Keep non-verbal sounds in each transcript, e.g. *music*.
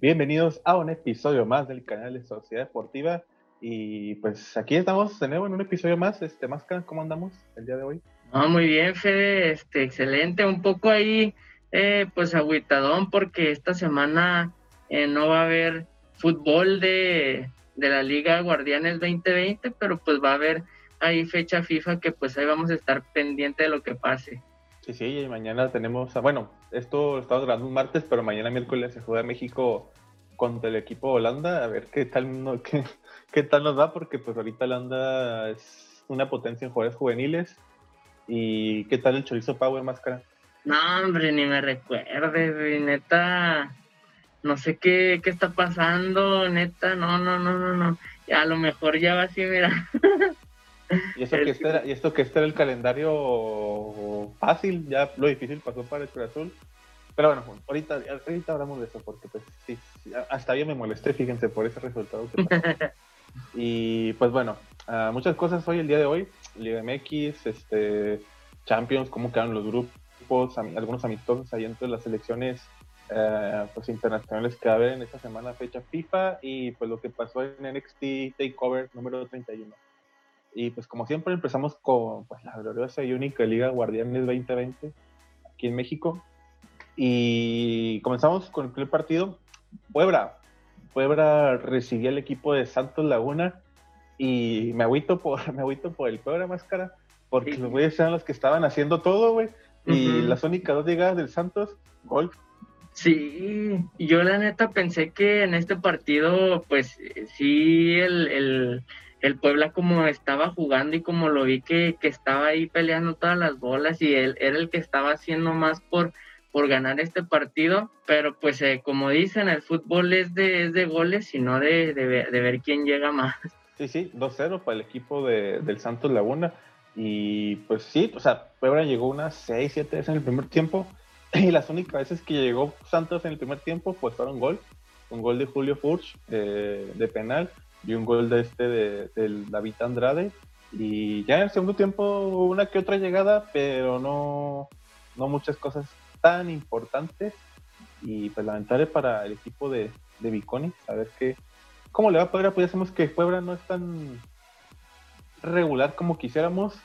Bienvenidos a un episodio más del canal de Sociedad Deportiva. Y pues aquí estamos de nuevo en un episodio más. Este, Máscara, ¿cómo andamos el día de hoy? Ah, muy bien, Fede, este, excelente. Un poco ahí, eh, pues agüitadón, porque esta semana eh, no va a haber fútbol de, de la Liga Guardianes 2020, pero pues va a haber ahí fecha FIFA que pues ahí vamos a estar pendiente de lo que pase. Sí, sí, y mañana tenemos, bueno, esto lo estamos grabando un martes, pero mañana miércoles se juega México contra el equipo Holanda, a ver qué tal, no, *laughs* qué, tal nos va, porque pues ahorita Holanda es una potencia en jugadores juveniles. ¿Y qué tal el chorizo Power Máscara? No, hombre, ni me recuerdes, neta. No sé qué, qué está pasando, neta. No, no, no, no, no. A lo mejor ya va así, mira. *laughs* Y, eso que este era, y esto que este era el calendario fácil, ya lo difícil pasó para el Cruz Azul. Pero bueno, ahorita, ahorita hablamos de eso, porque pues sí, hasta yo me molesté, fíjense, por ese resultado que pasó. *laughs* y pues bueno, uh, muchas cosas hoy, el día de hoy. Liga MX, este, Champions, cómo quedaron los grupos, algunos amistosos ahí entre las selecciones uh, pues internacionales que va a haber en esta semana fecha FIFA y pues lo que pasó en NXT Takeover número 31. Y pues como siempre empezamos con pues, la gloriosa y única Liga Guardianes 2020 aquí en México. Y comenzamos con el primer partido. Puebla. Puebla recibía el equipo de Santos Laguna y me agüito por, *laughs* me agüito por el Puebla Máscara porque los güeyes eran los que estaban haciendo todo, güey. Y las únicas dos llegadas del Santos, gol. Sí, yo la neta pensé que en este partido, pues sí, el, el el Puebla como estaba jugando y como lo vi que, estaba ahí peleando todas las bolas y él era el que estaba haciendo más por, por ganar este partido, pero pues eh, como dicen, el fútbol es de, de goles y no de, ver quién llega más. Sí, sí, 2-0 para el equipo de, del Santos Laguna y pues sí, o sea, Puebla llegó unas 6, 7 veces en el primer tiempo *clears throat* y las únicas veces que llegó Santos en el primer tiempo pues fueron gol, un gol de Julio Furch de, de penal y un gol de este de, David Andrade. Y ya en el segundo tiempo una que otra llegada, pero no, no muchas cosas tan importantes. Y pues lamentable para el equipo de, de Viconi, a ver qué, cómo le va a poder Pues ya que Puebla no es tan regular como quisiéramos,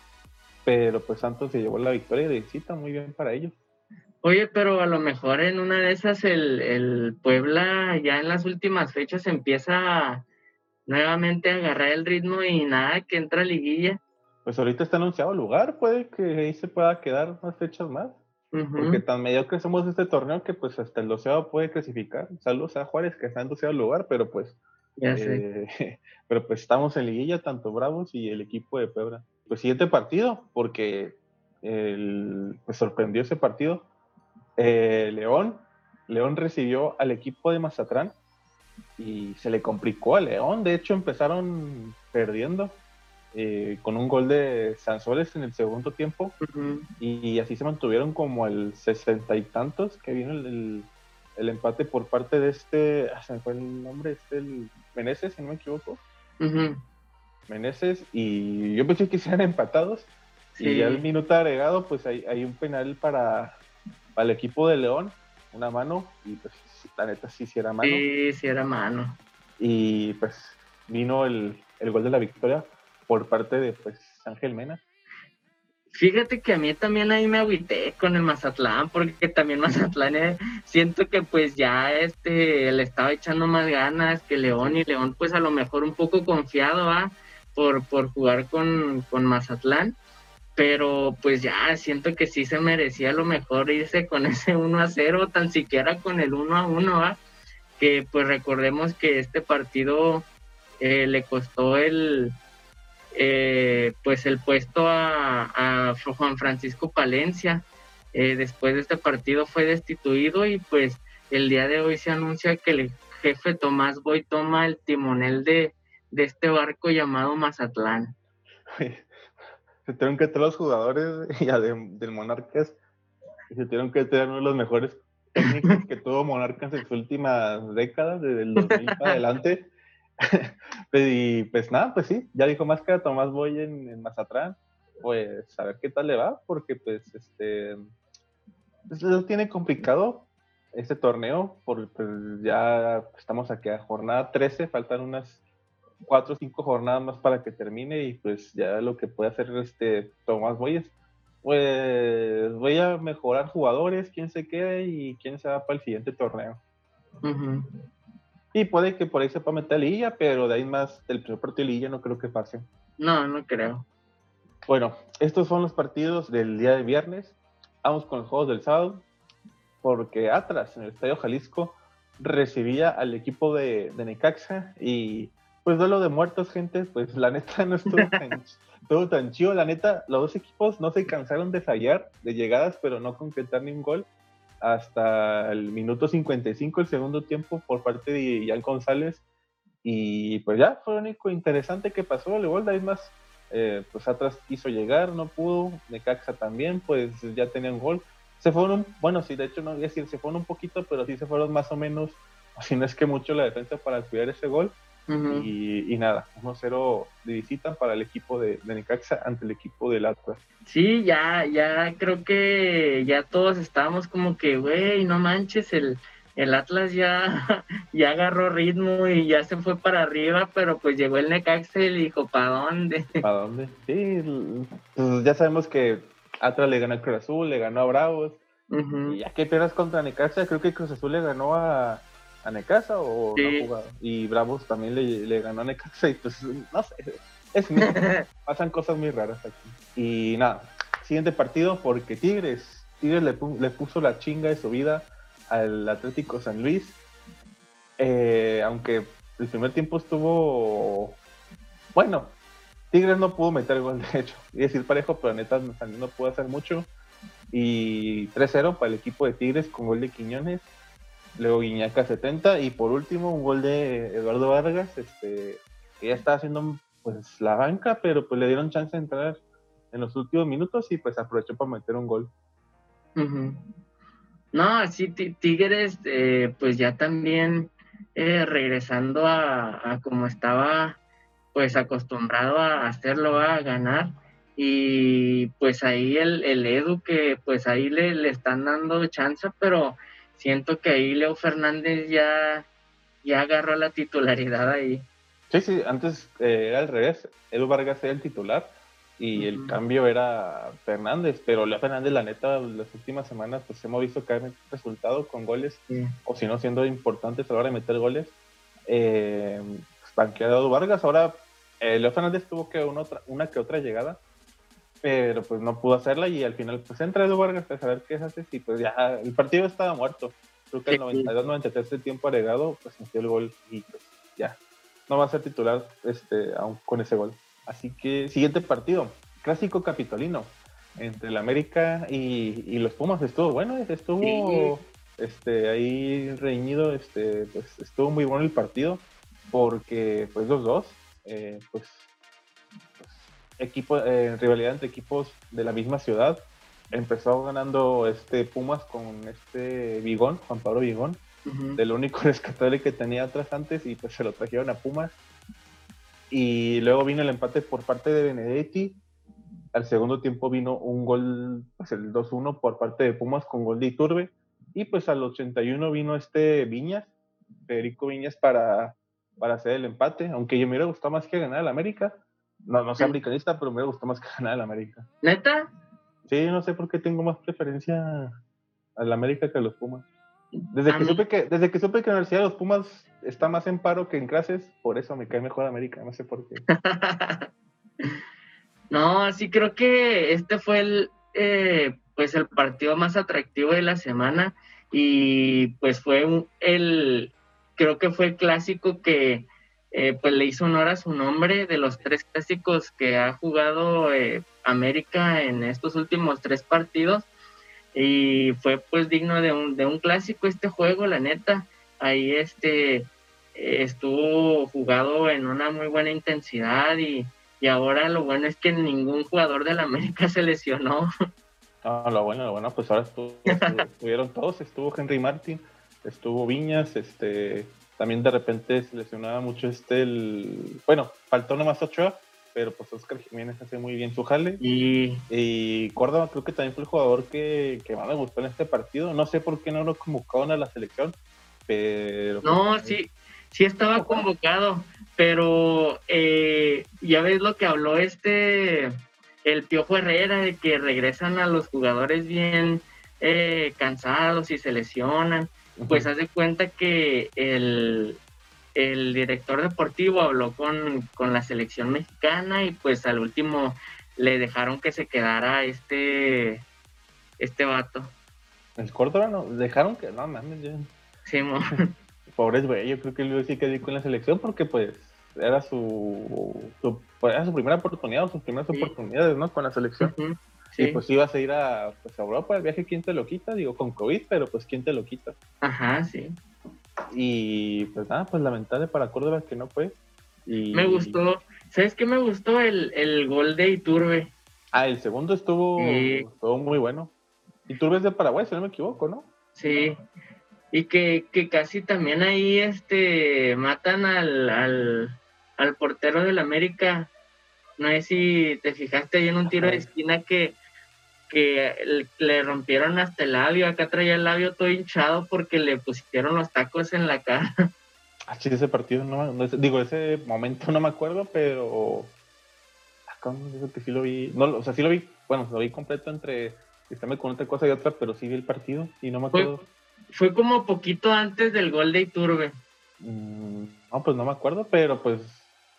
pero pues Santos se llevó la victoria de visita, muy bien para ellos. Oye, pero a lo mejor en una de esas el, el Puebla ya en las últimas fechas empieza nuevamente agarrar el ritmo y nada, que entra liguilla. Pues ahorita está anunciado el lugar, puede que ahí se pueda quedar unas fechas más. Porque tan medio que somos este torneo que pues hasta el doceavo puede clasificar. Saludos a Juárez que está en doceavo lugar, pero pues ya sé. Eh, *laughs* pero pues estamos en liguilla, tanto Bravos y el equipo de Puebla. Pues siguiente partido, porque el, pues sorprendió ese partido. Eh, León, León recibió al equipo de Mazatrán y se le complicó a León. De hecho, empezaron perdiendo eh, con un gol de Sanzoles en el segundo tiempo y, así se mantuvieron como el sesenta y tantos que vino el, el, empate por parte de este, ah, se me fue el nombre, este, el Meneses, si no me equivoco. Meneses, y yo pensé que sean empatados. Y ya el minuto agregado, pues hay, hay un penal para, para el equipo de León, una mano, y pues la neta sí, sí era mano. Sí, sí era mano. Y pues vino el, gol de la victoria por parte de pues Ángel Mena. Fíjate que a mí también ahí me agüité con el Mazatlán, porque también Mazatlán eh, siento que pues ya este le estaba echando más ganas que León y León pues a lo mejor un poco confiado ¿va? por, por jugar con, con Mazatlán pero pues ya siento que sí se merecía lo mejor irse con *laughs* ese 1 a 0, tan siquiera con el 1 a 1, que pues recordemos que este partido eh, le costó el eh, pues el puesto a, Juan Francisco Palencia. Eh, después de este partido fue destituido y pues el día de hoy se anuncia que el jefe Tomás Boy toma el timonel de, de este barco llamado Mazatlán *laughs* se tuvieron que traer los jugadores ya *laughs* del Monarcas y se tuvieron que traer uno de los mejores técnicos que tuvo Monarcas en sus últimas décadas, desde el 2000 para *laughs* adelante. *laughs* y pues nada, pues sí, ya dijo más que a Tomás Boy en, en, Mazatlán, pues a ver qué tal le va, porque pues este pues, lo tiene complicado, este torneo, porque pues, ya estamos aquí a jornada 13, faltan unas cuatro o cinco jornadas más para que termine y pues ya lo que puede hacer este Tomás Boyes, pues voy a mejorar jugadores, quién se queda y quién se va para el siguiente torneo. Y puede que por ahí se pueda meter Lilla, pero de ahí más del primer partido de Lilla no creo que pase. No, no creo. Bueno, estos son los partidos del día de viernes. Vamos con los juegos del sábado, porque atrás en el Estadio Jalisco, recibía al equipo de, de Necaxa y pues duelo de muertos, gente, pues la neta no estuvo *laughs* tan, todo tan chido. La neta, los dos equipos no se cansaron de fallar, de llegadas, pero no concretar ni un gol. Hasta el minuto 55, el segundo tiempo, por parte de Ian González. Y pues ya, fue lo único interesante que pasó. El gol, más, eh, pues atrás quiso llegar, no pudo. Necaxa también, pues ya tenían gol. Se fueron, bueno, sí, de hecho no voy a decir, se fueron un poquito, pero sí se fueron más o menos, *laughs* si no es que mucho la defensa para cuidar ese gol y, nada, 1-0 de visita para el equipo de, de, Necaxa ante el equipo del Atlas. Sí, ya, ya creo que ya todos estábamos como que, güey, no manches, el, el Atlas ya, *laughs* ya agarró ritmo y ya se fue para arriba, pero pues llegó el Necaxa y le dijo, ¿para dónde? *laughs* ¿Para dónde? Sí, pues ya sabemos que Atlas le ganó a Cruz Azul, le ganó a Bravos, y ya que pierdas contra Necaxa, creo que Cruz Azul le ganó a a Necaxa o no ha jugado. Y Bravos también le, ganó a Necaxa y pues no sé, es *laughs* pasan cosas muy raras aquí. Y nada, siguiente partido porque Tigres, Tigres le, puso la chinga de su vida al Atlético San Luis. Eh, aunque el primer tiempo estuvo bueno, Tigres no pudo meter gol *laughs* de hecho, y decir parejo, pero neta no pudo hacer mucho. Y 3-0 para el equipo de Tigres con gol de Quiñones luego Guiñaca 70 y por último un gol de Eduardo Vargas, este, que ya estaba haciendo pues la banca, pero pues le dieron chance de entrar en los últimos minutos y pues aprovechó para meter un gol. No, así Tigres eh, pues ya también eh, regresando a, como estaba pues acostumbrado a hacerlo, a ganar. Y pues ahí el, el Edu que pues ahí le, le están dando chance, pero siento que ahí Leo Fernández ya, ya agarró la titularidad ahí. Sí, sí, antes eh, era al revés, Edu Vargas era el titular y el cambio era Fernández, pero Leo Fernández, la neta, las últimas semanas pues hemos visto caer resultado con goles, o si no siendo importantes a la hora de meter goles. Eh, banqueado Edu Vargas, ahora eh, Leo Fernández tuvo que una, otra, una que otra llegada, pero pues no pudo hacerla y al final pues entra Edu Vargas a saber qué hace y pues ya el partido estaba muerto. Creo que el 92-93 de tiempo agregado pues metió el gol y pues ya. No va a ser titular este aún con ese gol. Así que siguiente partido, clásico capitolino entre el América y, los Pumas. Estuvo bueno, estuvo este ahí reñido, este pues estuvo muy bueno el partido porque pues los dos eh, pues equipo, en rivalidad entre equipos de la misma ciudad. Empezó ganando este Pumas con este Vigón, Juan Pablo Vigón, del único *laughs* rescatable que tenía atrás antes y pues se lo trajeron a Pumas. Y luego vino el empate por parte de Benedetti. Al segundo tiempo vino un gol, pues el 2-1 por parte de Pumas con gol de Iturbe. Y pues al 81 vino este Viñas, Federico Viñas, para, para hacer el empate. Aunque yo me hubiera gustado más que ganar el América no, no soy americanista, pero me gusta más que *laughs* ganar el América. ¿Neta? Sí, no sé por qué tengo más preferencia al América que a los Pumas. Desde que, supe que, desde que supe que la Universidad de los Pumas está más en paro que en clases, por eso me cae mejor América, no sé por qué. *laughs* no, sí creo que este fue el, eh, pues el partido más atractivo de la semana y pues fue el, creo que fue el clásico que eh, pues le hizo honor a su nombre de los tres clásicos que ha jugado eh, América en estos últimos tres partidos y fue pues digno de un, de un clásico este juego, la neta. Ahí este estuvo jugado en una muy buena intensidad y, ahora lo bueno es que ningún jugador de la América se lesionó. Ah, lo bueno, lo bueno, pues ahora estuvieron todos, estuvo Henry Martin, estuvo Viñas, este también de repente se lesionaba mucho este, el, bueno, faltó nomás Ochoa, pero pues Oscar Jiménez hace muy bien su jale. Y, Y Córdoba creo que también fue el jugador que, que más me gustó en este partido. No sé por qué no lo convocaron a la selección, pero... no, sí, sí estaba convocado, pero eh, ya ves lo que habló este, el Piojo Herrera, de que regresan a los jugadores bien eh, cansados y se lesionan. Pues haz de cuenta que el, el director deportivo habló con, con la selección mexicana y pues al último le dejaron que se quedara este, este vato. El Córdoba no, dejaron que... No, mames, ya... Simón. *laughs* Pobres güey, yo creo que él sí quedó con la selección porque pues era su, su- era su primera oportunidad o sus primeras Sí. oportunidades, ¿no? Con la selección. Y sí. pues ibas a ir a, pues, a Europa, el viaje, ¿quién te lo quita? Digo, con COVID, pero pues ¿quién te lo quita? Ajá, sí. Y pues nada, pues lamentable para Córdoba que no fue. Y... Me gustó. ¿Sabes qué me gustó? El, el gol de Iturbe. Ah, el segundo estuvo, Sí. estuvo muy bueno. Y tú ves de Paraguay, si no me equivoco, ¿no? Sí. Y que, que casi también ahí este matan al, al, al portero del América. No sé si te fijaste ahí en un tiro de esquina que, que le rompieron hasta el labio. Acá traía el labio todo hinchado porque le pusieron los tacos en la cara. *laughs* Ah, sí, ese partido, no, no digo, ese momento no me acuerdo, pero... Ah, ¿cómo digo que sí lo vi? No, o sea, sí lo vi, bueno, lo vi completo entre... Estarme con otra cosa y otra, pero sí vi el partido y no me Fue- acuerdo. Fue como poquito antes del gol de Iturbe. Mm, no, pues no me acuerdo, pero pues,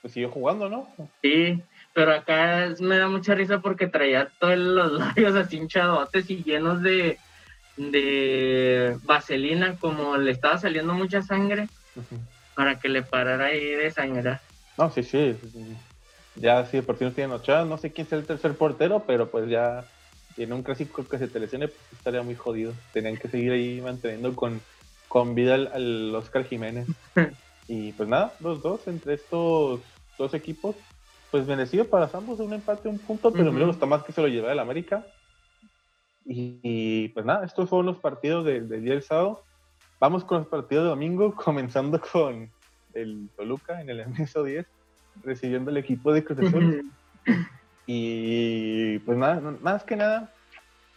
pues siguió jugando, ¿no? Sí, pero acá es- me da mucha risa porque traía todos los *laughs* labios así hinchadotes y llenos de, de vaselina, como le estaba saliendo mucha sangre, para que le parara ahí de sangrar. No, sí, sí. sí. Ya de por sí no tienen ocho, no sé quién es el tercer portero, pero pues ya en un clásico que se te lesione, pues estaría muy jodido. Tenían que seguir ahí manteniendo con, con vida al, al Oscar Jiménez. *laughs* y pues nada, los dos entre estos dos equipos, pues bendecido para ambos de un empate, un punto, pero Ujú. me gusta más que se lo lleve el América. Y, y, pues nada, estos fueron los partidos de- del día del sábado. Vamos con los partidos de domingo, *laughs* comenzando con el Toluca en el MSO 10, recibiendo el equipo de Cruz Azul. y pues nada, más que nada,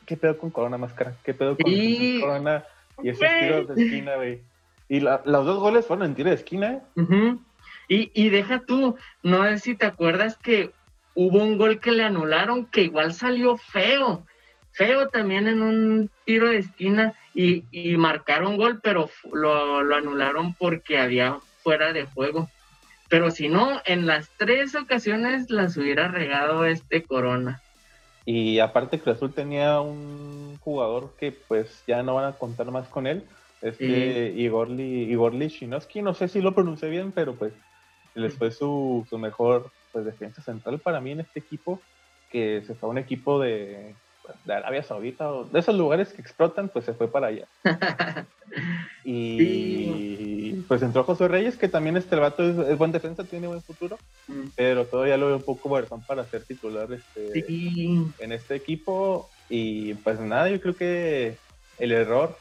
¿qué pedo con Corona Máscara? ¿Qué pedo con Sí. Corona y esos tiros de esquina, güey? Y la- los dos goles fueron en tiro de esquina, ¿eh? Ujú. Y, y deja tú, no sé si te acuerdas que hubo un gol que le anularon que igual salió feo, feo también en un tiro de esquina y, y marcaron gol, pero lo, lo anularon porque había fuera de juego. Pero si no, en las tres ocasiones las hubiera regado este Corona. Y aparte Cruz Azul tenía un jugador que pues ya no van a contar más con él, este Igorli, Igorli Shinovsky, no sé si lo pronuncié bien, pero pues les fue su, su mejor pues, defensa central para mí en este equipo, que se fue a un equipo de, de Arabia Saudita, o de esos lugares que explotan, pues se fue para allá. *laughs* Y pues entró José Reyes, que también este el vato es, es buen defensa, tiene buen futuro, Mm. pero todavía lo veo un poco versón para ser titular este, Sí, en este equipo. Y pues nada, yo creo que el error,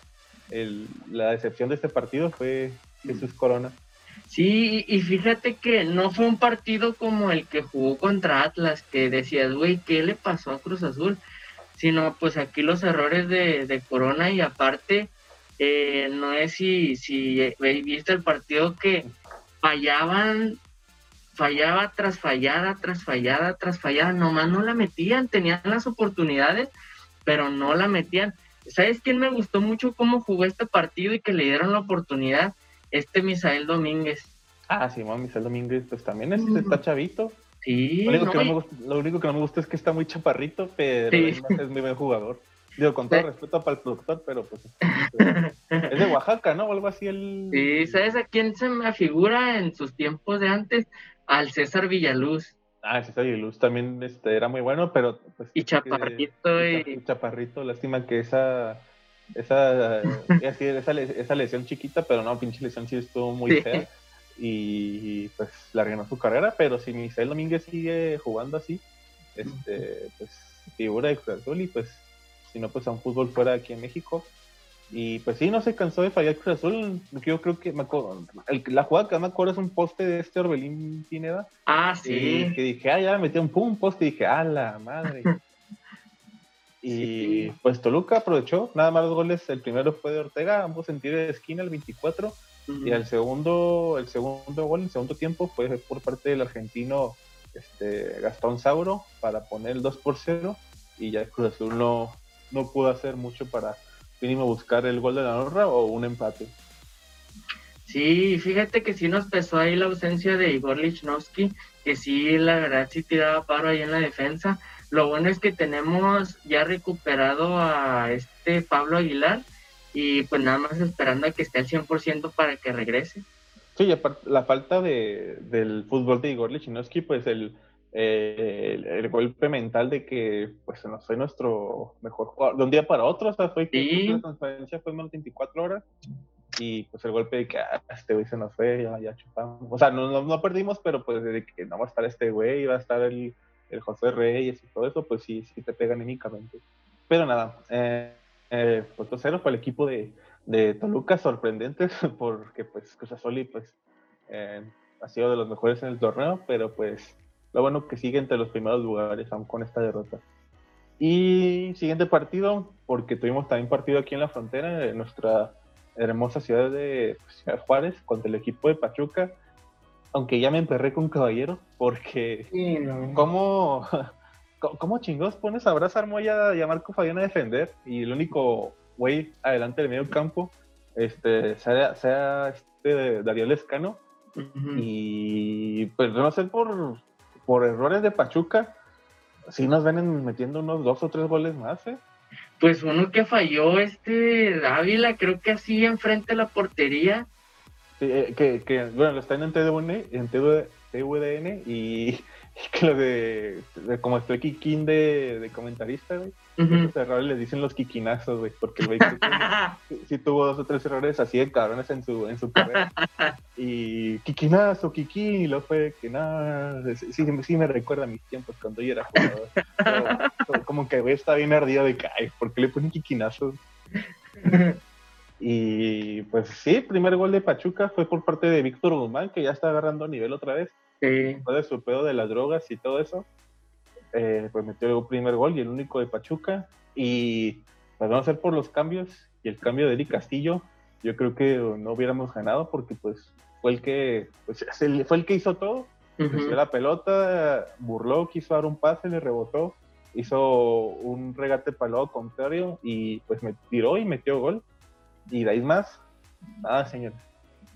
el- la decepción de este partido fue Jesús Corona. Sí, y fíjate que no fue un partido como el que jugó contra Atlas, que decías, güey, ¿qué le pasó a Cruz Azul? Sino pues aquí los errores de, de Corona y aparte, eh, no es si, si eh, viste el partido que fallaban, fallaba tras fallada, tras fallada, tras fallada, nomás no la metían, tenían las oportunidades, pero no la metían. ¿Sabes quién me gustó mucho cómo jugó este partido y que le dieron la oportunidad? Este Misael Domínguez. Ah, Simón Michel Domínguez, pues también es- Mm. está chavito. Sí, Lo único, no, que no y- me gusta, lo único que no me gusta es que está muy chaparrito, pero Sí. es, muy buen jugador. Digo, con todo Sí. respeto para el productor, pero pues *laughs* es de Oaxaca, ¿no? O algo así el... sí, ¿sabes a quién se me figura en sus tiempos de antes? Al César Villaluz. Ah, sí, soy Luz también este, era muy bueno, pero pues Y creo que- Chaparrito y y- cha- Chaparrito, lástima que esa esa, esa, esa lesión chiquita, pero no, pinche lesión sí estuvo muy Sí. fea. Y pues arruinó su carrera, pero si Misael Domínguez sigue jugando así, este, pues figura de Cruz Azul y pues si no, pues a un fútbol fuera aquí en México. Y pues sí, no se cansó de fallar Cruz Azul. Yo creo que la jugada que me acuerdo es un poste de este Orbelín Pineda. Ah, sí. que dije, ah, ya metí un pum poste y dije, ah, la madre. *laughs* y pues Toluca aprovechó, nada más los goles. El primero fue de Ortega, ambos en tiro de esquina, el 24. Y el segundo, el segundo gol, el segundo tiempo, fue por parte del argentino este, Gastón Sauro para poner el 2 por 0. Y ya el Cruz Azul no, no pudo hacer mucho para mínimo buscar el gol de la honra o un empate. Sí, fíjate que sí nos pesó ahí la ausencia de Igor Lichnowsky, que sí, la verdad, sí tiraba paro ahí en la defensa. Lo bueno es que tenemos ya recuperado a este Pablo Aguilar y pues nada más esperando a que esté al 100% para que regrese. Sí, la falta de, del fútbol de Igor Lichnowsky, pues el, eh, el, golpe mental de que pues no soy nuestro mejor jugador de un día para otro, o sea, fue que la conferencia fue menos 24 horas y pues el golpe de que ah, este güey se nos fue, ya, ya chupamos. O sea, no, no, perdimos, pero pues de que no va a estar este güey, va a estar el, el José Reyes y todo eso, pues sí, sí te pega anímicamente. Pero nada, eh, eh, pues cero fue el equipo de, de Toluca, sorprendente, *laughs* porque pues Cruz Azul pues eh, ha sido de los mejores en el torneo, pero pues lo bueno que sigue entre los primeros lugares, aún con esta derrota. Y siguiente partido, porque tuvimos también partido aquí en la frontera, en nuestra hermosa ciudad de pues, Ciudad Juárez, contra el equipo de Pachuca. Aunque ya me emperré con Caballero, porque ¿cómo, *laughs* ¿cómo chingados pones a Brazar Moya y a Marco Fabián a defender? Y el único güey adelante del medio campo este, sea, sea este Darío Lescano. Y pues no sé por por errores de Pachuca, sí nos ven metiendo unos dos o tres goles más, ¿eh? Pues uno que falló este Dávila, creo que así enfrente de la portería. Sí, eh, que, que, bueno, lo están en TVN, en TVDN *laughs* y que lo de, como estoy Kikín de, de comentarista, güey, esos errores les dicen los Kikinazos, güey, porque el güey *laughs* sí, tuvo dos o tres errores así de cabrones en su, en su carrera. *laughs* y Kikinazo, Kikín, y luego fue que nada, sí, sí, me recuerda a mis tiempos cuando yo era jugador. como que güey está bien ardido de que, ay, ¿por qué le ponen Kikinazos? Y pues sí, primer gol de Pachuca fue por parte de Víctor Guzmán, que ya está agarrando nivel otra vez. Después de su pedo de las drogas y todo eso, eh, pues metió el primer gol y el único de Pachuca. Y pues vamos a ver por los cambios y el cambio de Eric Castillo. Yo creo que no hubiéramos ganado porque pues fue el que pues, fue el que hizo todo. Uh la pelota, burló, quiso dar un pase, le rebotó, hizo un regate para el lado contrario y pues me tiró y metió gol. Y de ahí más, nada, señor.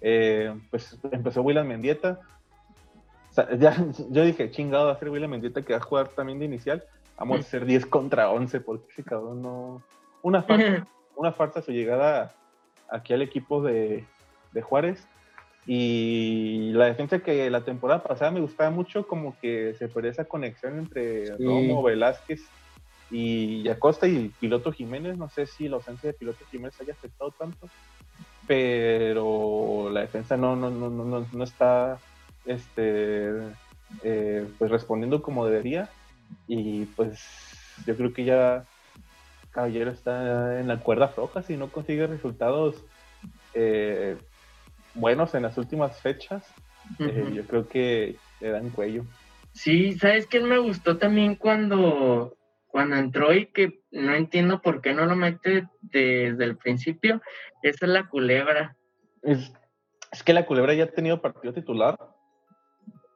Eh, pues empezó William Mendieta, ya, *laughs* yo dije, chingado, va a ser William Mendieta que va a jugar también de inicial. Vamos a hacer 10 contra 11 porque ese cabrón no. Una *laughs* farsa, una farsa su llegada aquí al equipo de, de Juárez. Y la defensa que la temporada pasada me gustaba mucho, como que se fue esa conexión entre Romo, Velázquez y Acosta y Piloto Jiménez. No sé si la ausencia de Piloto Jiménez haya afectado tanto, pero la defensa no, no, no, no, no está este, eh, pues respondiendo como debería. Y pues yo creo que ya Caballero está en la cuerda floja si no consigue resultados eh, buenos en las últimas fechas. Eh, yo creo que le dan cuello. Sí, ¿sabes quién me gustó también cuando, cuando entró y que no entiendo por qué no lo mete desde el principio? Esa es la culebra. Es, es que la culebra ya ha tenido partido titular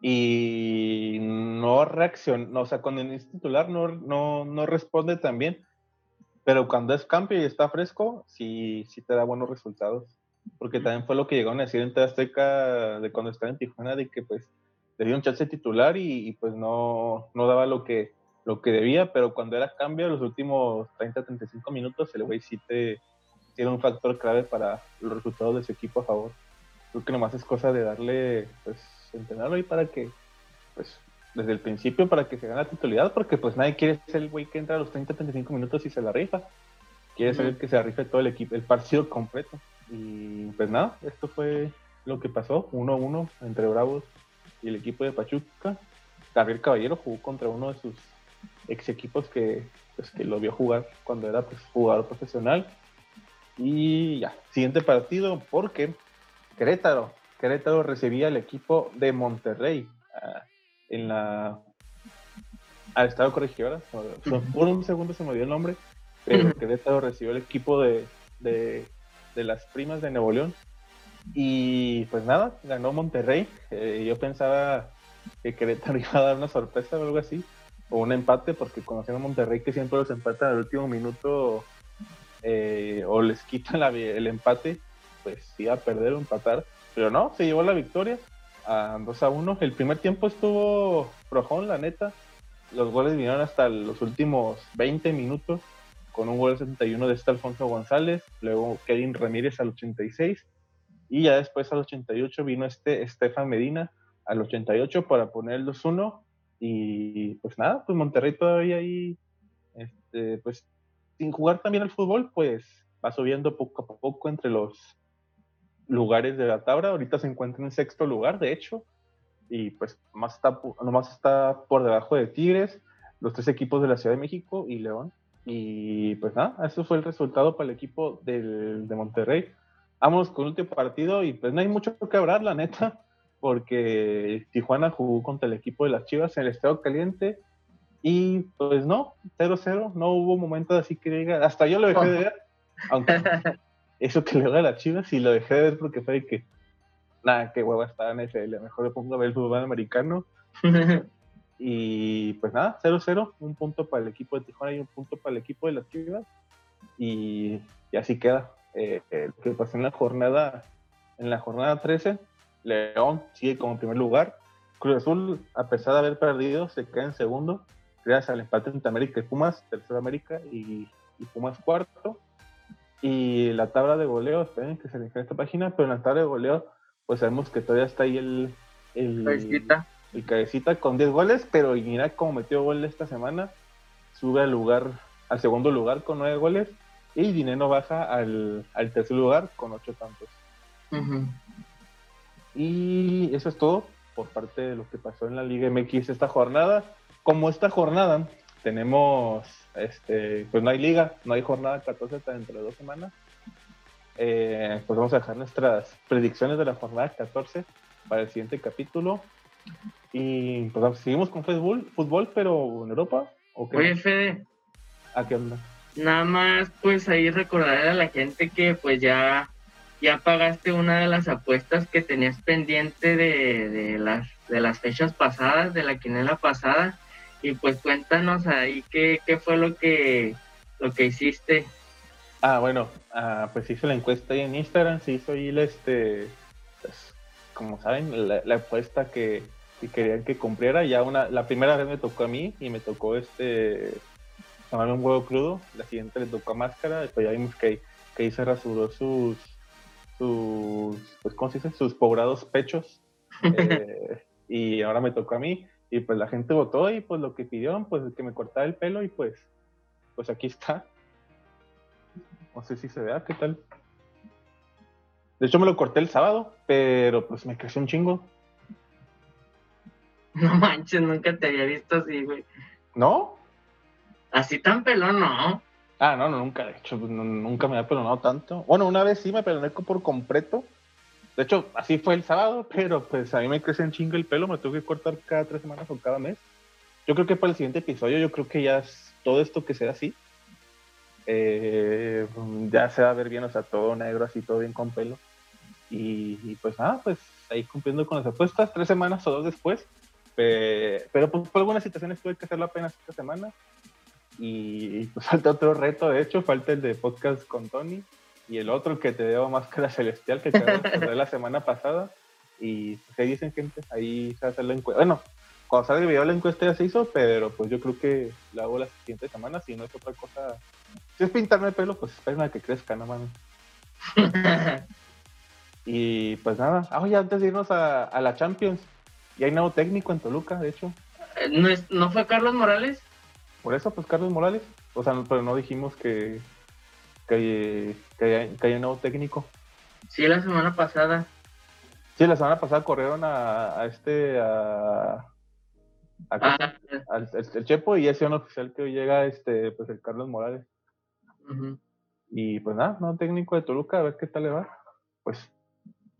y no reacciona, o sea, cuando es titular no, no, no responde tan bien, pero cuando es cambio y está fresco, sí, sí te da buenos resultados. Porque también fue lo que llegó a decir en Azteca de cuando estaba en Tijuana, de que pues le dio un chance titular y, pues no, no daba lo que, lo que debía, pero cuando era cambio, los últimos 30, 35 minutos, el güey sí te tiene un factor clave para los resultados de su equipo a favor. Creo que nomás es cosa de darle pues entrenarlo ahí para que, pues, desde el principio, para que se gane la titularidad, porque pues nadie quiere ser el güey que entra a los 30, 35 minutos y se la rifa. Quiere ser el que se rife todo el equipo, el partido completo. Y pues nada, esto fue lo que pasó, 1-1 entre Bravos y el equipo de Pachuca. Gabriel Caballero jugó contra uno de sus ex equipos que, pues, que lo vio jugar cuando era pues, jugador profesional. Y ya, siguiente partido, porque Querétaro, Querétaro recibía el equipo de Monterrey uh, en la al estado corregidora. Por un segundo se me dio el nombre, pero Querétaro recibió el equipo de, de, de, las primas de Nuevo León. Y pues nada, ganó Monterrey. Eh, yo pensaba que Querétaro *laughs* iba a dar una sorpresa o algo así, o un empate, porque conociendo a Monterrey que siempre los empatan al último minuto eh, o les quitan el empate, pues iba a perder o empatar. Pero no, se llevó la victoria a 2 a 1. El primer tiempo estuvo rojón, la neta. Los goles vinieron hasta los últimos 20 minutos, con un gol 71 de este Alfonso González, luego Kevin Ramírez al 86, y ya después al 88 vino este Estefan Medina al 88 para poner el 2-1. Y pues nada, pues Monterrey todavía ahí, este, pues sin jugar también al fútbol, pues va subiendo poco a poco entre los lugares de la tabla. Ahorita se encuentra en sexto lugar, de hecho, y pues más está, nomás está por debajo de Tigres, los tres equipos de la Ciudad de México y León. Y pues nada, eso fue el resultado para el equipo del, de Monterrey. Vamos con el último partido y pues no hay mucho que hablar, la neta, porque Tijuana jugó contra el equipo de las Chivas en el Estado Caliente y pues no, 0-0, no hubo momentos así que diga, hasta yo lo dejé de ver, aunque *laughs* eso que le da a las Chivas y lo dejé de ver porque fue que nada, qué hueva está en NFL, mejor le pongo a ver el fútbol americano. *laughs* y pues nada, 0-0, un punto para el equipo de Tijuana y un punto para el equipo de las Chivas. Y, así queda. Eh, lo que pasó en la jornada, en la jornada 13, León sigue como primer lugar. Cruz Azul, a pesar de haber perdido, se queda en segundo, gracias al empate entre América y Pumas, tercero América y, y Pumas cuarto. Y la tabla de goleo, esperen que se le esta página, pero en la tabla de goleo pues sabemos que todavía está ahí el, el, cabecita. el cabecita con 10 goles, pero mira cómo metió gol esta semana, sube al lugar, al segundo lugar con 9 goles, y Dinero baja al, tercer lugar con 8 tantos. Y eso es todo por parte de lo que pasó en la Liga MX esta jornada. Como esta jornada tenemos, este, pues no hay liga, no hay jornada 14 hasta dentro de dos semanas eh, pues vamos a dejar nuestras predicciones de la jornada 14 para el siguiente capítulo. Y pues seguimos con fútbol, fútbol pero en Europa. ¿o Oye, Fede. ¿A qué onda? Nada más, pues ahí recordar a la gente que pues ya, ya pagaste una de las apuestas que tenías pendiente de, de, las, de las fechas pasadas, de la quinela pasada. Y pues cuéntanos ahí qué, qué fue lo que, lo que hiciste. Ah, bueno, ah, pues hice la encuesta ahí en Instagram, se hizo ahí, este, pues, como saben, la, apuesta que, querían que cumpliera. Ya una, la primera vez me tocó a mí y me tocó este, tomarme un huevo crudo, la siguiente le tocó a Máscara, después ya vimos que, que ahí se rasuró sus, sus, pues, ¿cómo se dice? Sus pobrados pechos. *laughs* Eh, y ahora me tocó a mí y pues la gente votó y pues lo que pidieron, pues que me cortara el pelo y pues, pues aquí está no sé si se vea, ¿qué tal? De hecho, me lo corté el sábado, pero pues me creció un chingo. *laughs* No manches, nunca te había visto así, güey. ¿No? Así tan pelón, no. Ah, no, no nunca, de hecho, pues, nunca me había pelonado tanto. Bueno, una vez sí me peloné por completo. De hecho, así fue el sábado, *laughs* pero pues a mí me crece un chingo el pelo, me tengo que cortar cada tres semanas o cada mes. Yo creo que para el siguiente episodio, yo creo que ya es todo esto que sea así eh, ya se va a ver bien, o sea, todo negro, así todo bien con pelo. Y, pues nada, pues ahí cumpliendo con las apuestas, tres semanas o dos después. pero pues por algunas situaciones tuve que hacerlo apenas esta semana. Y pues *laughs* falta otro reto, de hecho, falta el de podcast con Tony. Y el otro que te debo máscara celestial que te *laughs* la semana pasada. Y pues ahí dicen gente, ahí se va a hacer la encuesta. Bueno, cuando salga el video la encuesta ya se hizo, pero pues yo creo que la hago la siguiente semana, si no es otra cosa si es pintarme el pelo, pues esperen a que crezca, no mames. *laughs* y pues nada, ah, oye, antes de irnos a, la Champions, y hay nuevo técnico en Toluca, de hecho. Eh, ¿No, ¿No fue Carlos Morales? Por eso, pues Carlos Morales. O sea, pero no dijimos que, que, que, hay, nuevo técnico. Sí, la semana pasada. Sí, la semana pasada corrieron a, a este, a, ah, al, el, Chepo y ese es un oficial que hoy llega este pues el Carlos Morales Y pues nada, no técnico de Toluca, a ver qué tal le va. Pues.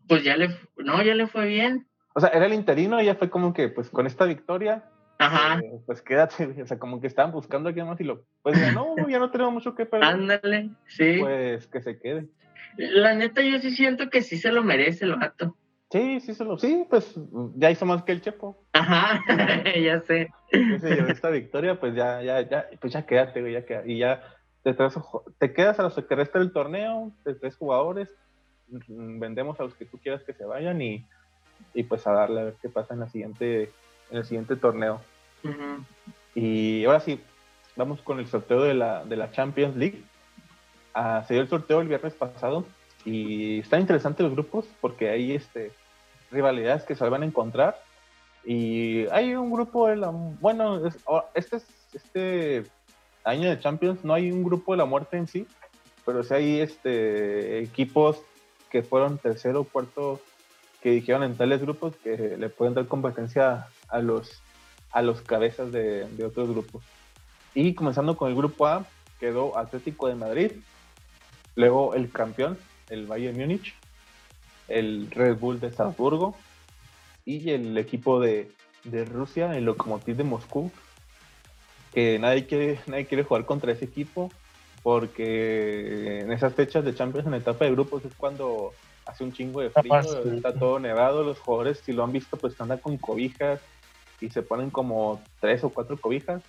Pues ya le, no, ya le fue bien. O sea, era el interino y ya fue como que, pues con esta victoria, Ajá. Eh, pues quédate, o sea, como que estaban buscando aquí más y lo, pues ya no, ya no tenemos mucho que perder. Ándale, sí. Pues que se quede. La neta, yo sí siento que sí se lo merece el vato. Sí, sí, se lo, sí, pues ya hizo más que el Chepo. Ajá, *laughs* ya sé. Se llevó esta victoria, pues ya, ya, ya, pues ya quédate, güey, ya queda. Y ya te, traes, te quedas a los que resta del torneo, te tres jugadores, mm, vendemos a los que tú quieras que se vayan y, y pues a darle a ver qué pasa en la siguiente, en el siguiente torneo. Y ahora sí, vamos con el sorteo de la, de la Champions League. Ah, se dio el sorteo el viernes pasado y están interesantes los grupos porque hay este, rivalidades que se van a encontrar. Y hay un grupo de la. Bueno, este, este año de Champions no hay un grupo de la muerte en sí, pero sí hay este, equipos que fueron tercero cuarto que dijeron en tales grupos que le pueden dar competencia a los a los cabezas de, otros grupos. Y comenzando con el grupo A, quedó Atlético de Madrid, luego el campeón, el Bayern Múnich, el Red Bull de Salzburgo y el equipo de, Rusia, el Lokomotiv de Moscú, que nadie quiere, *laughs* nadie quiere jugar contra ese equipo porque en esas fechas de Champions en etapa de grupos es cuando hace un chingo de frío, está todo nevado, los jugadores si lo han visto pues andan con cobijas, y se ponen como tres o cuatro cobijas,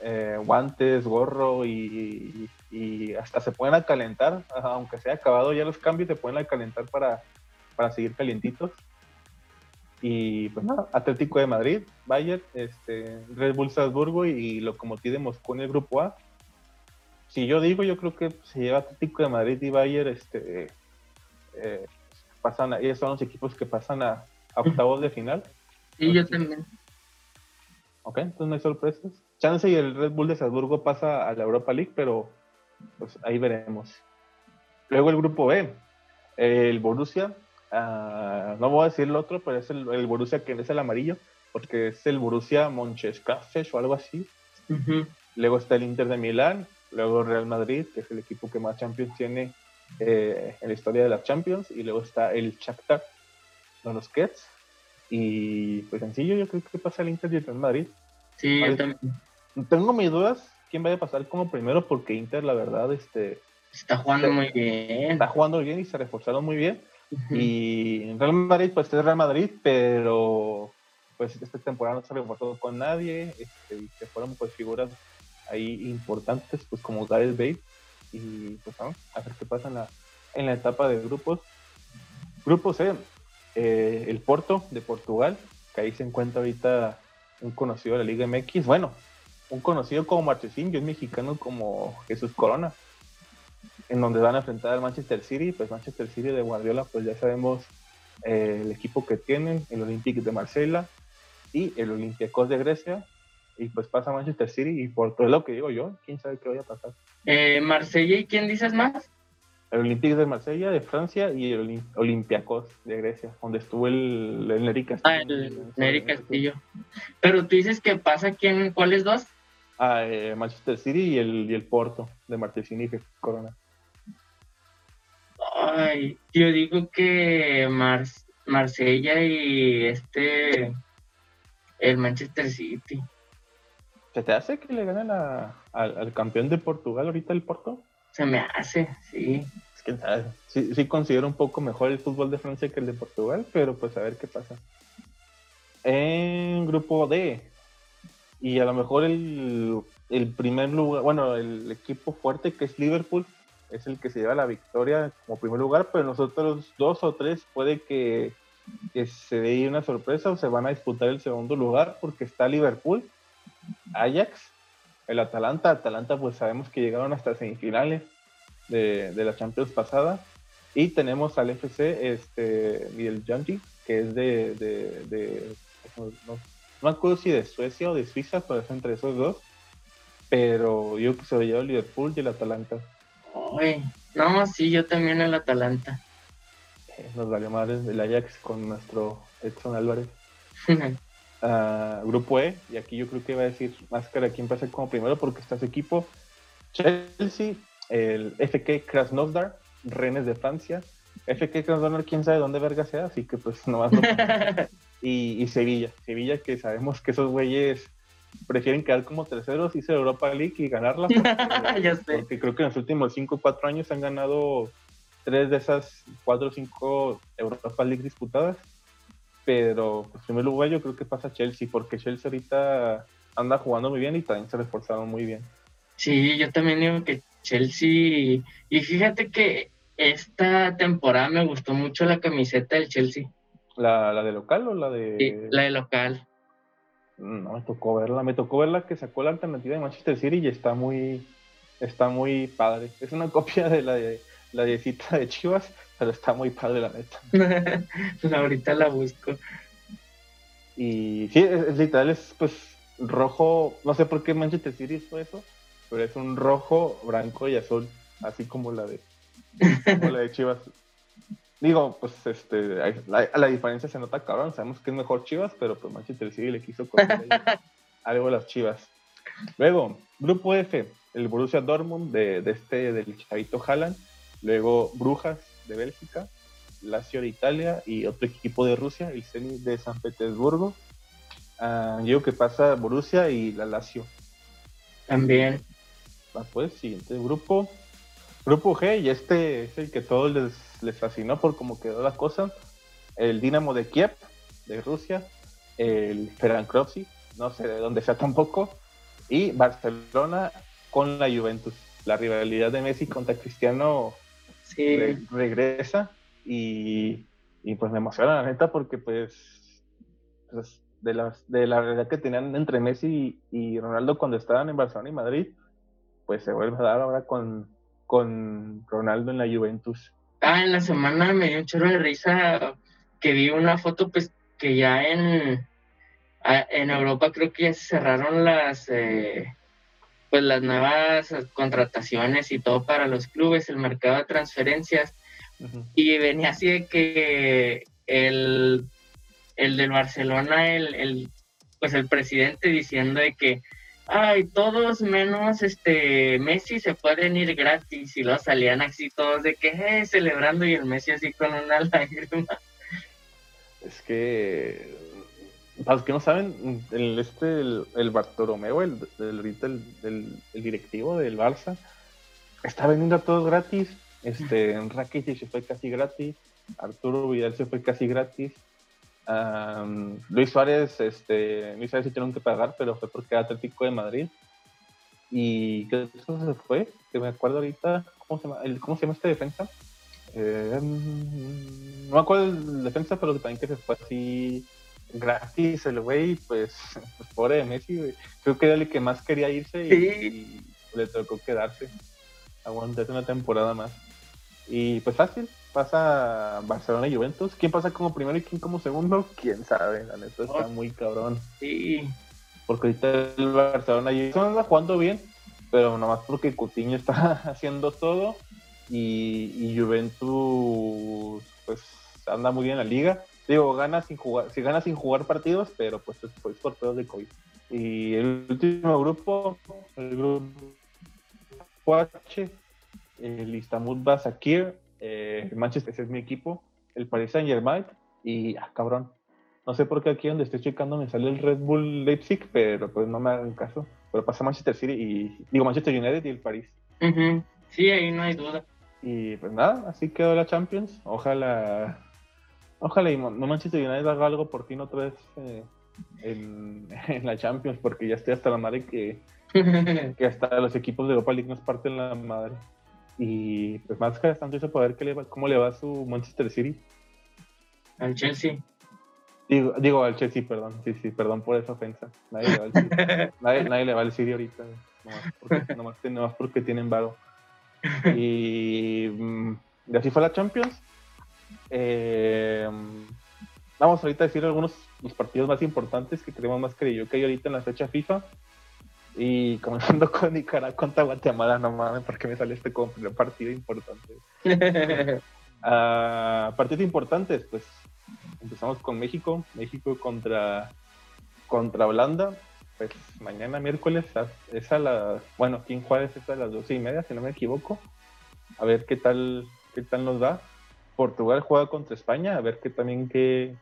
eh, guantes, gorro y, hasta se pueden a calentar, aunque sea acabado ya los cambios, se pueden a calentar para, para seguir calientitos. Y pues nada, Atlético de Madrid, Bayern, este, Red Bull Salzburgo y Lokomotiv de Moscú en el grupo A. Si yo digo, yo creo que se lleva Atlético de Madrid y Bayern, este, eh, pasan, ellos son los equipos que pasan a, a octavos de final. Sí, yo también. Ok, entonces no hay sorpresas. Chance y el Red Bull de Salzburgo pasa a la Europa League, pero pues ahí veremos. Luego el grupo B, el Borussia, ah, no voy a decir el otro, pero es el, Borussia que es el amarillo, porque es el Borussia Monchescafes o algo así. Luego está el Inter de Milán, luego Real Madrid, que es el equipo que más Champions tiene eh, en la historia de las Champions, y luego está el Shakhtar, los Kets, y pues sencillo, yo creo que pasa el Inter y el Real Madrid. Sí, yo también. Tengo mis dudas quién vaya a pasar como primero, porque Inter, la verdad, este. Está jugando muy bien. Está jugando bien y se reforzaron muy bien. Y Real Madrid, pues es Real Madrid, pero pues esta temporada no se reforzó con nadie. Este, y se fueron pues figuras ahí importantes, pues como Gareth Bale. Y pues vamos a ver qué pasa en la, en la etapa de grupos. Grupo C, eh, el Porto de Portugal, que ahí se encuentra ahorita un conocido de la Liga MX, bueno, un conocido como Marchesín y un mexicano como Jesús Corona, en donde van a enfrentar al Manchester City, pues Manchester City de Guardiola, pues ya sabemos eh, el equipo que tienen, el Olympique de Marsella y el Olympiacos de Grecia, y pues pasa Manchester City y por todo lo que digo yo, quién sabe qué vaya a pasar. Eh, Marsella y quién dices más? el Olympique de Marsella de Francia y el Olympiacos de Grecia, donde estuvo el, el Neri Castillo. Ah, el Castillo. Pero tú dices que pasa quién, ¿cuáles dos? Ah, eh, Manchester City y el, y el Porto de Martesini y Corona. Ay, yo digo que Marsella y este el Manchester City. ¿Se te hace que le ganen al campeón de Portugal ahorita el Porto? Se me hace, sí. Es que sí, sí considero un poco mejor el fútbol de Francia que el de Portugal, pero pues a ver qué pasa. En grupo D, y a lo mejor el, primer lugar, bueno, el equipo fuerte que es Liverpool, es el que se lleva la victoria como primer lugar, pero nosotros dos o tres puede que, que se dé una sorpresa o se van a disputar el segundo lugar porque está Liverpool, Ajax el Atalanta. Atalanta, pues sabemos que llegaron hasta semifinales de, la Champions pasada. Y tenemos al FC este, Miguel Janji, que es de, de, no, me acuerdo si de Suecia o de Suiza, pero es entre esos dos. Pero yo que se lo lleva el Liverpool y el Atalanta. no, sí, yo también el Atalanta. Eh, nos valió madres el Ajax con nuestro Edson Álvarez. *laughs* grupo E, y aquí yo creo que va a decir Máscara quién pasa como primero porque está su equipo. Chelsea, el FK Krasnodar, Rennes de Francia. FK Krasnodar, quién sabe dónde verga sea, así que pues no más. *laughs* y, y Sevilla, Sevilla que sabemos que esos güeyes prefieren quedar como terceros, a Europa League y ganarla. *laughs* Porque, ya sé. porque creo que en los últimos 5 o 4 años han ganado tres de esas 4 o 5 Europa League disputadas. Pero, pues, en primer lugar, yo creo que pasa Chelsea, porque Chelsea ahorita anda jugando muy bien y también se reforzaron muy bien. Sí, yo también digo que Chelsea. Y fíjate que esta temporada me gustó mucho la camiseta del Chelsea. ¿La, la de local o la de.? Sí, la de local. No me tocó verla, me tocó verla que sacó la alternativa de Manchester City y está muy, está muy padre. Es una *laughs* copia de la de la de cita de Chivas, pero está muy padre la neta. *laughs* Pues ahorita la busco. Y sí, es, es literal, es pues rojo, no sé por qué Manchester City hizo eso, pero es un rojo, blanco y azul, así como la de, como la de Chivas. Digo, pues este, la, la diferencia se nota cabrón, sabemos que es mejor Chivas, pero pues Manchester City le quiso *laughs* algo a las Chivas. Luego, grupo F, el Borussia Dortmund de, de este, del Chavito Haaland, luego Brujas de Bélgica, Lazio de Italia y otro equipo de Rusia, el Zenit de San Petersburgo. Yo digo que pasa Borussia y la Lazio. También. Ah, pues, siguiente grupo. Grupo G, y este es el que todos les, les fascinó por cómo quedó la cosa. El Dinamo de Kiev, de Rusia. El Ferencváros, no sé de dónde sea tampoco. Y Barcelona con la Juventus. La rivalidad de Messi contra Cristiano Sí. re- regresa. Y, y pues me emociona la neta porque pues, pues, de, la, de la realidad que tenían entre Messi y, y Ronaldo cuando estaban en Barcelona y Madrid, pues se vuelve a dar ahora con, con Ronaldo en la Juventus. Ah, en la semana me dio un chorro de risa que vi una foto, pues que ya en, en Europa creo que ya se cerraron las, eh, pues las nuevas contrataciones y todo para los clubes, el mercado de transferencias. Y venía así de que el, el del Barcelona, el, el, pues el presidente diciendo de que ay, todos menos este Messi se pueden ir gratis y luego salían así todos de que eh, celebrando y el Messi así con una *laughs* lágrima. Es que, para los que no saben, el, este, el, el Bartolomeo, el, el, el, directivo del Barça, está vendiendo a todos gratis. Este, *laughs* Rakitic se fue casi gratis, Arturo Vidal se fue casi gratis. Luis Suárez, este, Luis Suárez sí tuvieron que pagar, pero fue porque era Atlético de Madrid. Y ¿qué cosa se fue? Que me acuerdo ahorita, ¿cómo se llama, el- ¿cómo se llama este defensa? Eh, no me acuerdo el defensa, pero que también que se fue así gratis el güey, pues, pues pobre de Messi, güey. Creo que era el que más quería irse y, Sí. y le tocó quedarse. Aguantarse una temporada más. Y pues fácil, pasa Barcelona y Juventus. ¿Quién pasa como primero y quién como segundo? Quién sabe, la neta está muy cabrón. Sí, Porque ahorita el Barcelona y anda jugando bien, pero nomás porque Coutinho está *laughs* haciendo todo y, y Juventus pues anda muy bien en la liga. Digo, gana sin jugar, si gana sin jugar partidos, pero pues es, pues, por pedos de COVID. Y el último grupo, el grupo H, el Istanbul Basakir, eh, el Manchester ese es mi equipo, el Paris Saint Germain y ah, cabrón, no sé por qué aquí donde estoy checando me sale el Red Bull Leipzig, pero pues no me hagan caso. Pero pasa Manchester City y digo Manchester United y el París. Sí, ahí no hay duda. Y pues nada, así quedó la Champions. Ojalá, ojalá y no Manchester United haga algo por fin otra vez eh, en, *laughs* en la Champions, porque ya estoy hasta la madre que, *laughs* que hasta los equipos de Europa League nos parten la madre. Y pues más que tanto eso para ver qué le va- cómo le va a su Manchester City. Al Chelsea. Digo, digo al Chelsea, perdón. Sí, sí, perdón por esa ofensa. Nadie le va al City. *laughs* nadie, nadie le va al City ahorita. Nomás porque, nomás, nomás porque tienen varo. Y, mm, y así fue la Champions. Eh, vamos ahorita a decir algunos los partidos más importantes que creemos más que yo que hay ahorita en la fecha FIFA. Y comenzando *laughs* con Nicaragua contra Guatemala, no mames, porque me sale este partido importante. *laughs* Ah, partidos importantes, pues empezamos con México, México contra, contra Holanda. pues mañana miércoles es a las, bueno, aquí en Juárez es a las doce y media, si no me equivoco. A ver qué tal, qué tal nos da. Portugal juega contra España, a ver qué también qué,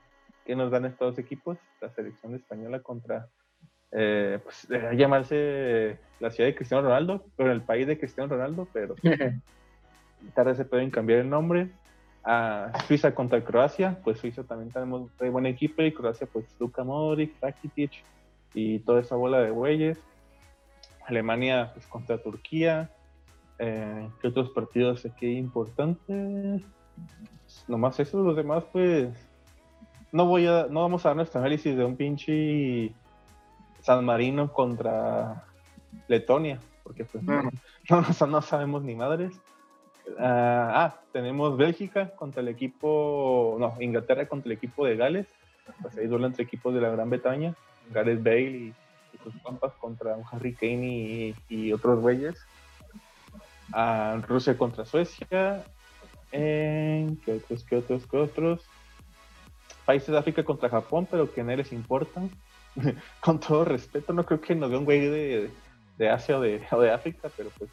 qué nos dan estos dos equipos. La selección española contra, eh, pues llamarse la ciudad de Cristiano Ronaldo, pero el país de Cristiano Ronaldo, pero *laughs* tarde se pueden cambiar el nombre a Suiza contra Croacia, pues Suiza también tenemos un buen equipo y Croacia pues Luka Modric, Rakitic y toda esa bola de bueyes. Alemania pues contra Turquía. Eh, ¿Qué otros partidos aquí importantes? Nomás eso, los demás pues no voy a, no vamos a dar nuestro análisis de un pinche San Marino contra Letonia, porque pues no, *laughs* no sabemos ni madres. Ah, ah, tenemos Bélgica contra el equipo, no, Inglaterra contra el equipo de Gales. Pues ahí duelo entre equipos de la Gran Bretaña, Gareth Bale y, sus compas contra un Harry Kane y, otros reyes. Ah, Rusia contra Suecia. ¿Qué otros, qué otros, qué otros? Países de África contra Japón, pero que no les importa. *laughs* Con todo respeto, no creo que nos dé un güey de, de Asia o de, *laughs* o de África, pero pues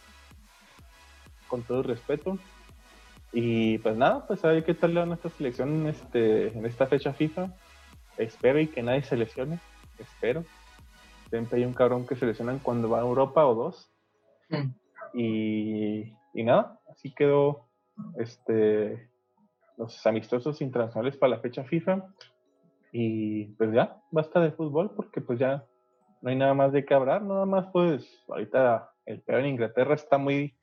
con todo respeto. Y pues nada, pues a ver qué tal le nuestra selección este, en esta fecha FIFA. Espero y que nadie se lesione. Espero. Siempre hay un cabrón que se lesionan cuando va a Europa o dos. Mm. Y, y, nada, así quedó este, los amistosos internacionales para la fecha FIFA. Y pues ya, basta de fútbol porque pues ya no hay nada más de qué hablar. Nada más pues ahorita el peor en Inglaterra está muy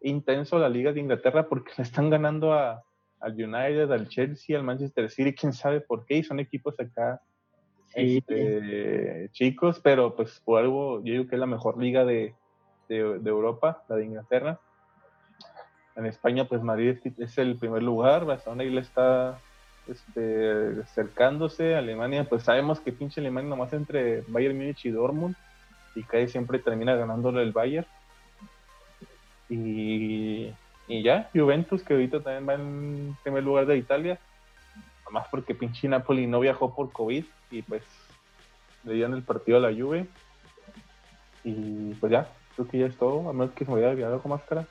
intenso la Liga de Inglaterra porque *laughs* le están ganando a, al United, al Chelsea, al Manchester City, quién sabe por qué, y son equipos acá este, chicos, pero pues por algo yo digo que es la mejor liga de, Europa, la de Inglaterra. En España, pues Madrid es el primer lugar, Barcelona ahí está este, acercándose, Alemania, pues sabemos que pinche Alemania nomás entre Bayern Múnich y Dortmund, y que siempre termina ganándole el Bayern. Y, ya, Juventus, que ahorita también va en primer lugar de Italia, más porque pinche Napoli no viajó por COVID y pues le dieron el partido a la Juve. Y pues ya, creo que ya es todo, a menos que se me haya olvidado con máscara.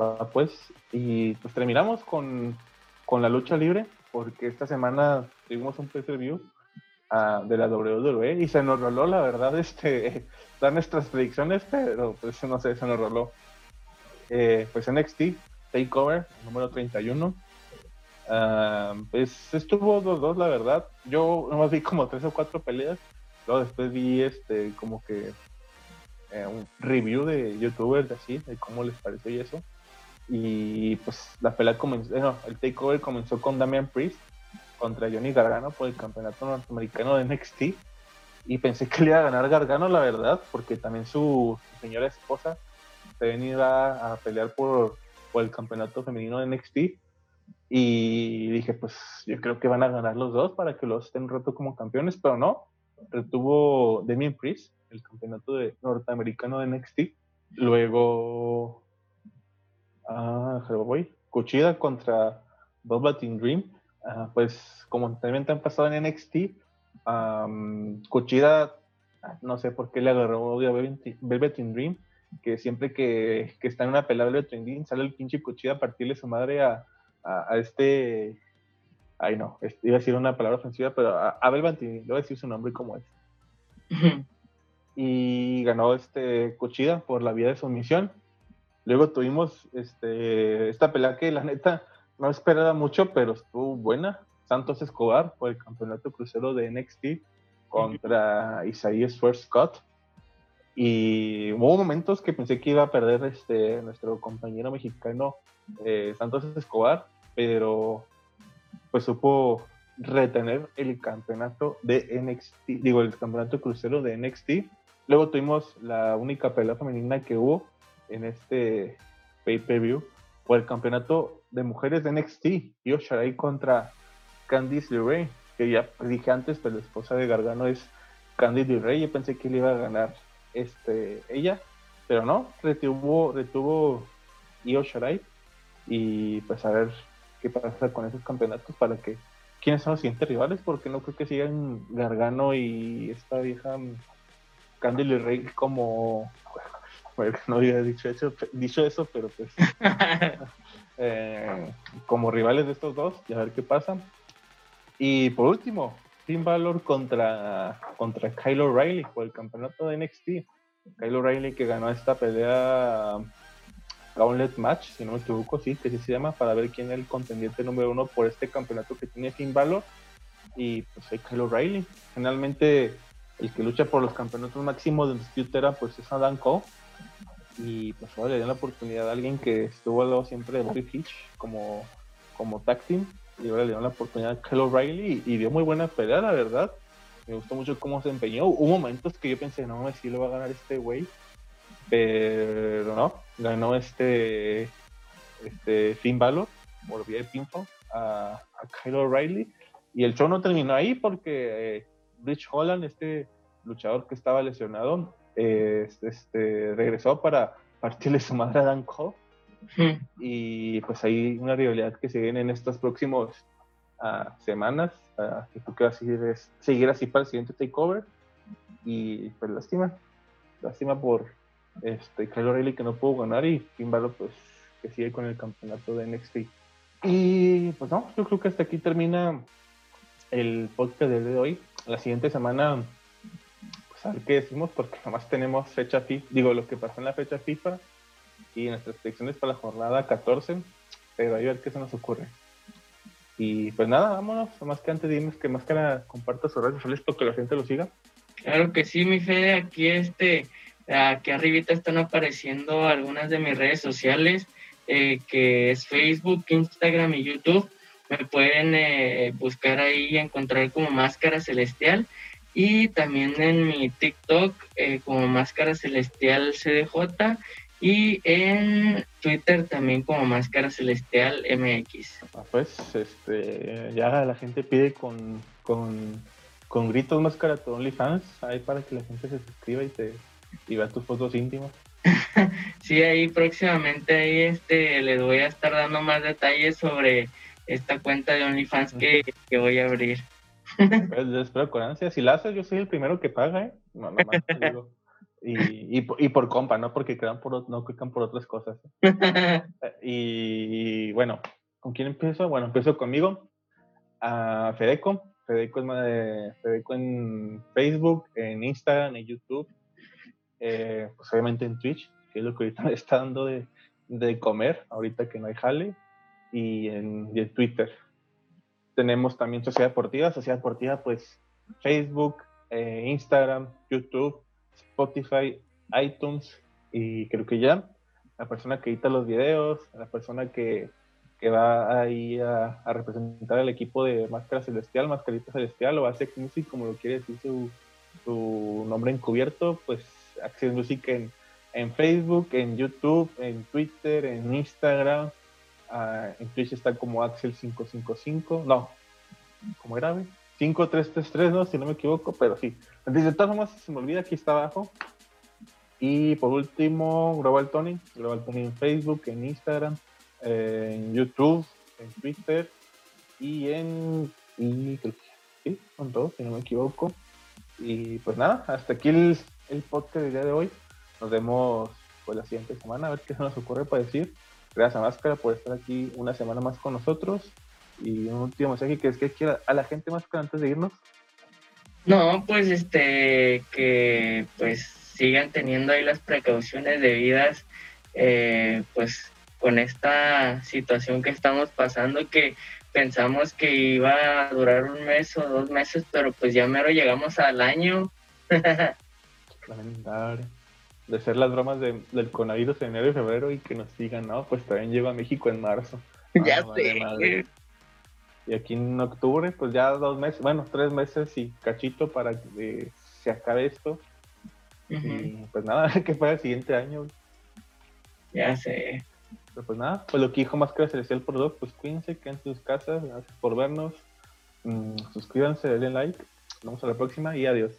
Va pues, y pues terminamos con, con la lucha libre, porque esta semana tuvimos un pay-per-view de la WWE y se nos roló, la verdad, *laughs* este, dar nuestras predicciones, pero pues no sé, se nos roló. Eh, pues NXT, Takeover, número 31. pues estuvo 2-2, la verdad. Yo nomás vi como tres o cuatro peleas. Luego después vi este como que eh, un review de youtubers así, de cómo les pareció y eso. Y pues la pelea comenzó, no, el takeover comenzó con Damian Priest contra Johnny Gargano por el campeonato norteamericano de NXT. Y pensé que le iba a ganar Gargano, la verdad, porque también su, señora esposa se venía a, pelear por, por, el campeonato femenino de NXT. Y dije, pues yo creo que van a ganar los dos para que los estén un rato como campeones, pero no. Retuvo Damien Priest, el campeonato de norteamericano de NXT. Luego, ah, voy, Cuchida contra Latin Dream pues como también te han pasado en NXT, um, Cuchida, no sé por qué le agarró odio a Velvet Dream, que siempre que, que, está en una pelea de Velvet Dream sale el pinche Cuchida a partirle su madre a, a, este... Ay no, iba a decir una palabra ofensiva, pero a, a Velvet Dream, le voy a decir su nombre como es. Y ganó este Cuchida por la vía de sumisión. Luego tuvimos este, esta pelea que la neta no esperaba mucho, pero estuvo buena. Santos Escobar por el campeonato crucero de NXT contra Isaías First Scott. Y hubo momentos que pensé que iba a perder este nuestro compañero mexicano eh, Santos Escobar, pero pues supo retener el campeonato de NXT, digo, el campeonato crucero de NXT. Luego tuvimos la única pelea femenina que hubo en este pay-per-view. Por el campeonato de mujeres de NXT, Io Shirai contra Candice LeRae, que ya dije antes, pero la esposa de Gargano es Candice LeRae, yo pensé que le iba a ganar este, ella, pero no, retuvo, retuvo Io Shirai, y pues a ver qué pasa con esos campeonatos para que quiénes son los siguientes rivales, porque no creo que sigan Gargano y esta vieja Candy Rey como *laughs* no había dicho eso, dicho eso pero pues *laughs* eh, como rivales de estos dos y a ver qué pasa. Y por último, Finn Balor contra, contra Kyle O'Reilly por el campeonato de NXT. Kyle O'Reilly que ganó esta pelea Gauntlet Match, si no me equivoco, sí, que sí se llama, para ver quién es el contendiente número uno por este campeonato que tiene Finn Balor. Y pues hay Kyle O'Reilly. Generalmente el que lucha por los campeonatos máximos de Dispute pues es Adam Cole y pues ahora le dieron la oportunidad a alguien que estuvo al lado siempre de Bobby Fish como, como tag y ahora le dieron la oportunidad a Kyle O'Reilly y, dio muy buena pelea, la verdad. Me gustó mucho cómo se empeñó. Hubo momentos que yo pensé, no, si lo va a ganar este güey, pero no, ganó este, este Finn Balor por vía de pinfall a, a Kyle O'Reilly y el show no terminó ahí porque eh, Rich Holland, este luchador que estaba lesionado, este, regresó para partirle su madre a Dan Cole. Y pues hay una rivalidad que se viene en estas próximas uh, semanas. Uh, que tú quieras seguir, es, seguir así para el siguiente takeover. Y pues lástima. Lástima por este, Kyle O'Reilly que no pudo ganar y Finn pues que sigue con el campeonato de NXT. Y pues no, yo creo que hasta aquí termina el podcast de hoy. La siguiente semana a ver qué decimos, porque nomás tenemos fecha FIFA, digo, lo que pasó en la fecha FIFA y nuestras predicciones para la jornada 14, pero a ver qué se nos ocurre. Y pues nada, vámonos, más que antes dime que Máscara comparta sus redes sociales para que la gente lo siga. Claro que sí, mi Fede, aquí este, aquí arribita están apareciendo algunas de mis redes sociales, eh, que es Facebook, Instagram y YouTube. Me pueden eh, buscar ahí y encontrar como Máscara Celestial y también en mi TikTok eh, como Máscara Celestial CDJ y en Twitter también como Máscara Celestial MX. Ah, pues este, ya la gente pide con, con, con gritos Máscara tu OnlyFans ahí para que la gente se suscriba y te y vea tus fotos íntimas. *laughs* sí, ahí próximamente ahí este les voy a estar dando más detalles sobre esta cuenta de OnlyFans que, que voy a abrir. Pues espero con ansia. Si la haces, yo soy el primero que paga, ¿eh? No, no más, digo. Y, y, y, por compa, no porque crean por, no crean por otras cosas. *laughs* y, bueno, ¿con quién empiezo? Bueno, empiezo conmigo. A Fedeco. Fedeco es de, Fedeco en Facebook, en Instagram, en YouTube. Eh, pues obviamente en Twitch, que es lo que ahorita me está dando de, de comer, ahorita que no hay jale. Y en, Twitter tenemos también Sociedad Deportiva. Sociedad Deportiva, pues Facebook, eh, Instagram, YouTube, Spotify, iTunes y creo que ya. La persona que edita los videos, la persona que, que va ahí a, representar al equipo de Máscara Celestial, Mascarita Celestial o Access Music, como lo quiere decir su, su nombre encubierto, pues Access Music en, en Facebook, en YouTube, en Twitter, en Instagram, Uh, en Twitch está como Axel555. No, ¿cómo era? 5333, ¿no? Si no me equivoco, pero sí. De todas formas, se me olvida, aquí está abajo. Y por último, Global Tony. Global Tony en Facebook, en Instagram, en YouTube, en Twitter y en. Y sí, con todo, si no me equivoco. Y pues nada, hasta aquí el, el podcast del día de hoy. Nos vemos pues la siguiente semana a ver qué se nos ocurre para decir. Gracias a Máscara por estar aquí una semana más con nosotros. Y un último mensaje que es que quiera a la gente Máscara antes de irnos. No, pues este, que pues sigan teniendo ahí las precauciones debidas, eh, pues con esta situación que estamos pasando, que pensamos que iba a durar un mes o dos meses, pero pues ya mero llegamos al año. *laughs* de ser las bromas de, del coronavirus en enero y febrero y que nos digan, no, pues también llego a México en marzo. *laughs* ya ah, sé. Y aquí en octubre, pues ya dos meses, bueno, tres meses y cachito para que se acabe esto. Y pues nada, *laughs* que para el siguiente año. Ya sé. Pero pues nada, pues lo que dijo Máscara Celestial por dos, pues cuídense, queden en sus casas, gracias por vernos. Mm, suscríbanse, denle like. Nos vemos a la próxima y adiós.